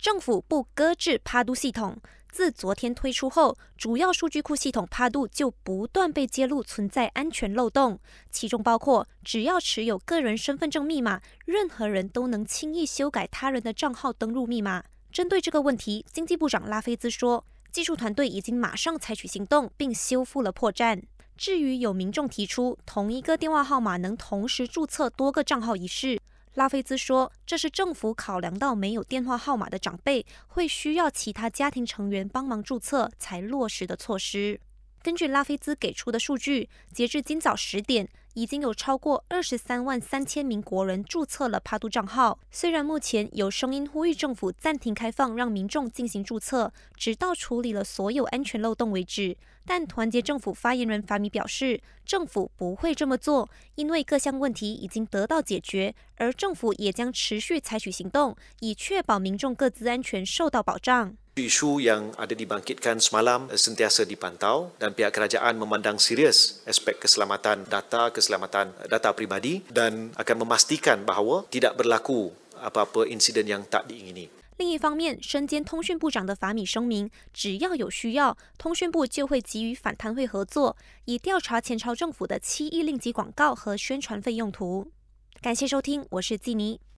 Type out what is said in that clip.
政府不搁置帕杜系统。自昨天推出后，主要数据库系统帕杜就不断被揭露存在安全漏洞，其中包括只要持有个人身份证密码，任何人都能轻易修改他人的账号登录密码。针对这个问题，经济部长拉菲兹说，技术团队已经马上采取行动，并修复了破绽。至于有民众提出同一个电话号码能同时注册多个账号一事，拉菲兹说，这是政府考量到没有电话号码的长辈会需要其他家庭成员帮忙注册才落实的措施。根据拉菲兹给出的数据，截至今早十点，已经有超过二十三万三千名国人注册了帕杜账号。虽然目前有声音呼吁政府暂停开放，让民众进行注册，直到处理了所有安全漏洞为止，但团结政府发言人法米表示，政府不会这么做，因为各项问题已经得到解决，而政府也将持续采取行动，以确保民众各自安全受到保障。Isu yang ada dibangkitkan semalam sentiasa dipantau dan pihak kerajaan memandang serius aspek keselamatan data, keselamatan data pribadi dan akan memastikan bahawa tidak berlaku apa-apa insiden yang tak diingini. 另一方面，身兼通讯部长的法米声明，只要有需要，通讯部就会给予反贪会合作，以调查前朝政府的七亿令吉广告和宣传费用途。感谢收听，我是季尼。